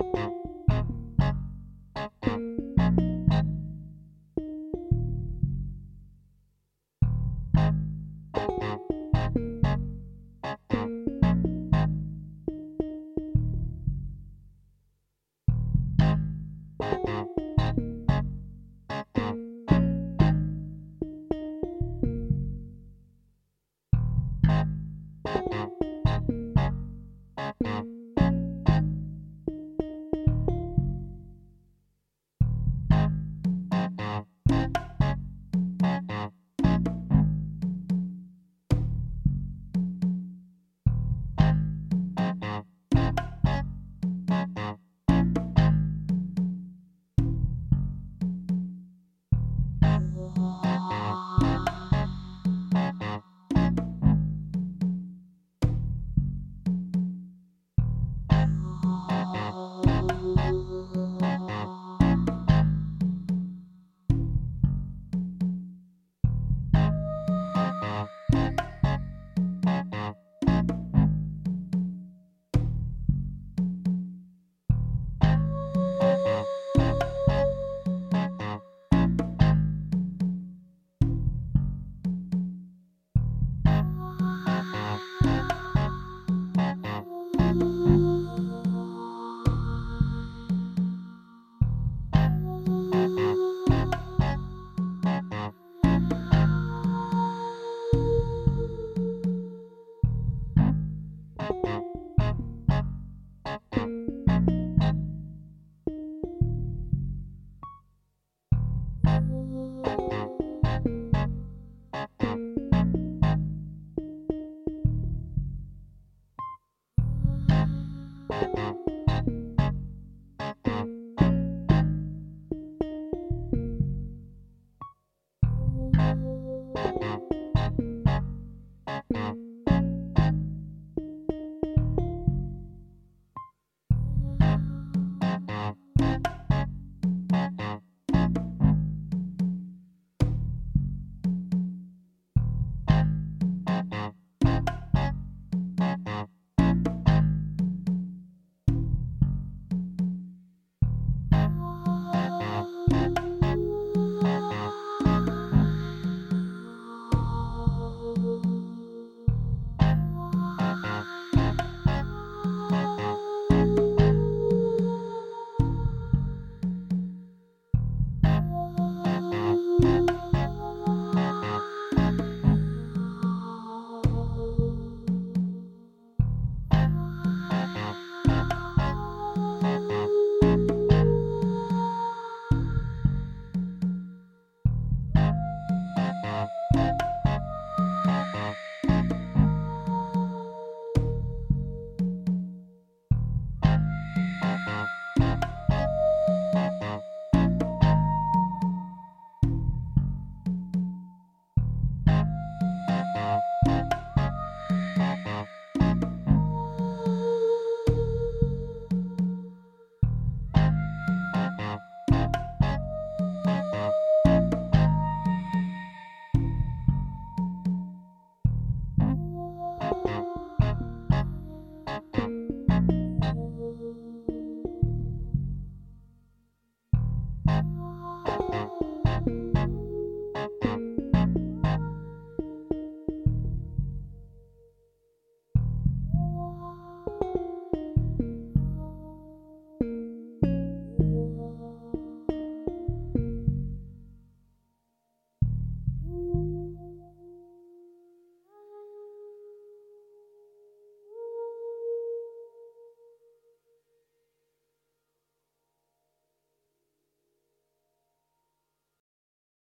you heart.